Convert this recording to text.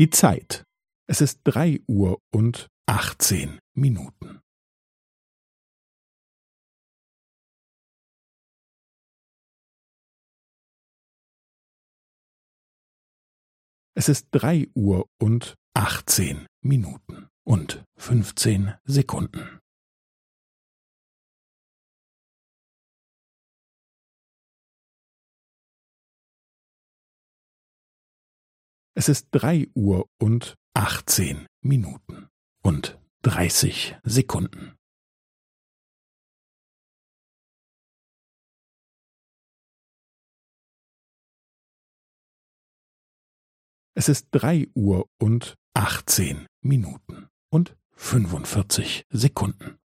Die Zeit. Es ist drei Uhr und achtzehn Minuten. Es ist drei Uhr und achtzehn Minuten und fünfzehn Sekunden. Es ist drei Uhr und achtzehn Minuten und dreißig Sekunden. Es ist drei Uhr und achtzehn Minuten und fünfundvierzig Sekunden.